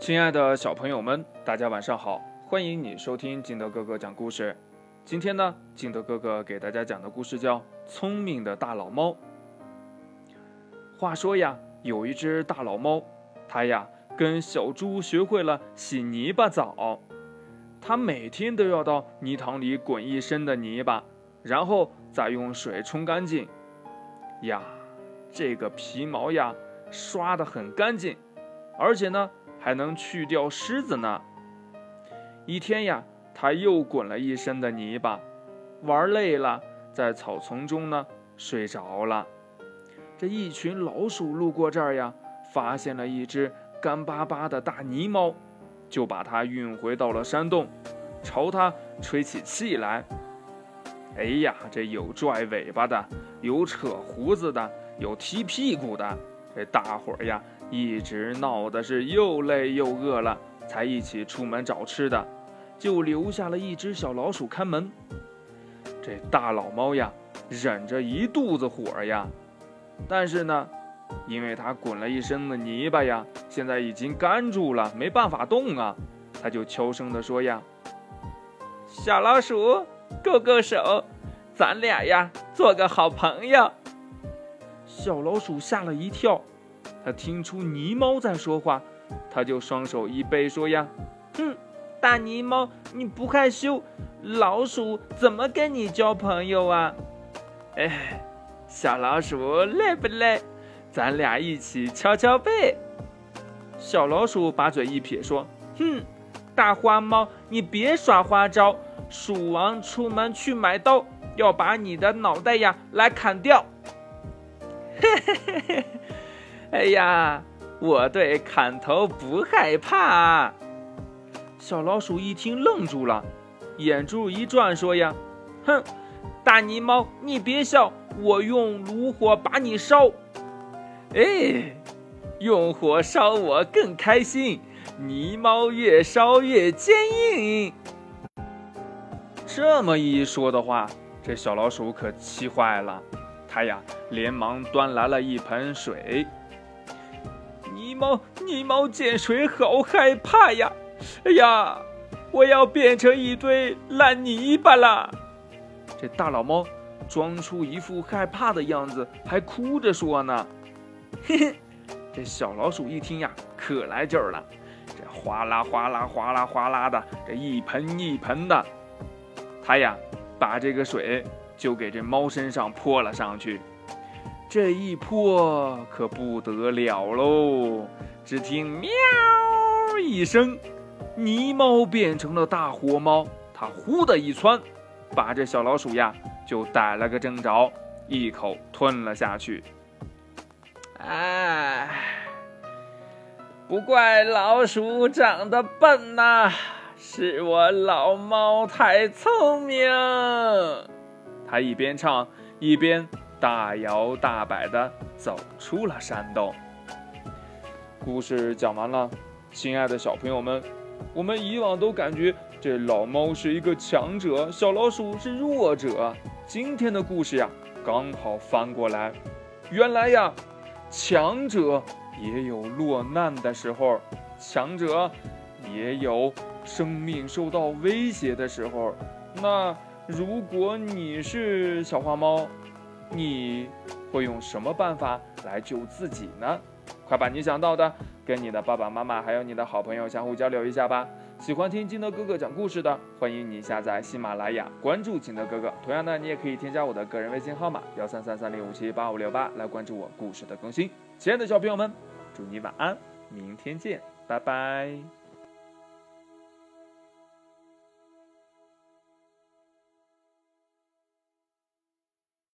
亲爱的小朋友们，大家晚上好！欢迎你收听金德哥哥讲故事。今天呢，金德哥哥给大家讲的故事叫《聪明的大老猫》。话说呀，有一只大老猫，它呀跟小猪学会了洗泥巴澡。它每天都要到泥塘里滚一身的泥巴，然后再用水冲干净。呀，这个皮毛呀，刷得很干净，而且呢。还能去掉虱子呢。一天呀，他又滚了一身的泥巴，玩累了，在草丛中呢睡着了。这一群老鼠路过这儿呀，发现了一只干巴巴的大泥猫，就把它运回到了山洞，朝它吹起气来。哎呀，这有拽尾巴的，有扯胡子的，有踢屁股的，这大伙儿呀。一直闹的是又累又饿了，才一起出门找吃的，就留下了一只小老鼠看门。这大老猫呀，忍着一肚子火呀，但是呢，因为它滚了一身的泥巴呀，现在已经干住了，没办法动啊，它就悄声地说呀：“小老鼠，勾勾手，咱俩呀，做个好朋友。”小老鼠吓了一跳。它听出泥猫在说话，它就双手一背说呀：“哼，大泥猫，你不害羞，老鼠怎么跟你交朋友啊？哎，小老鼠累不累？咱俩一起敲敲背。”小老鼠把嘴一撇说：“哼，大花猫，你别耍花招，鼠王出门去买刀，要把你的脑袋呀来砍掉。”嘿嘿嘿嘿嘿。哎呀，我对砍头不害怕。小老鼠一听愣住了，眼珠一转，说呀：“哼，大泥猫，你别笑，我用炉火把你烧。哎，用火烧我更开心，泥猫越烧越坚硬。”这么一说的话，这小老鼠可气坏了，它呀连忙端来了一盆水。泥猫，泥猫见水好害怕呀！哎呀，我要变成一堆烂泥巴了。这大老猫装出一副害怕的样子，还哭着说呢。嘿嘿，这小老鼠一听呀，可来劲儿了。这哗啦哗啦哗啦哗啦的，这一盆一盆的，它呀把这个水就给这猫身上泼了上去。这一泼可不得了喽！只听“喵”一声，泥猫变成了大火猫，它呼的一窜，把这小老鼠呀就逮了个正着，一口吞了下去。哎，不怪老鼠长得笨呐，是我老猫太聪明。他一边唱一边。大摇大摆地走出了山洞。故事讲完了，亲爱的小朋友们，我们以往都感觉这老猫是一个强者，小老鼠是弱者。今天的故事呀，刚好翻过来，原来呀，强者也有落难的时候，强者也有生命受到威胁的时候。那如果你是小花猫，你会用什么办法来救自己呢？快把你想到的跟你的爸爸妈妈还有你的好朋友相互交流一下吧。喜欢听金德哥哥讲故事的，欢迎你下载喜马拉雅，关注金德哥哥。同样的，你也可以添加我的个人微信号码幺三三三零五七八五六八来关注我故事的更新。亲爱的小朋友们，祝你晚安，明天见，拜拜。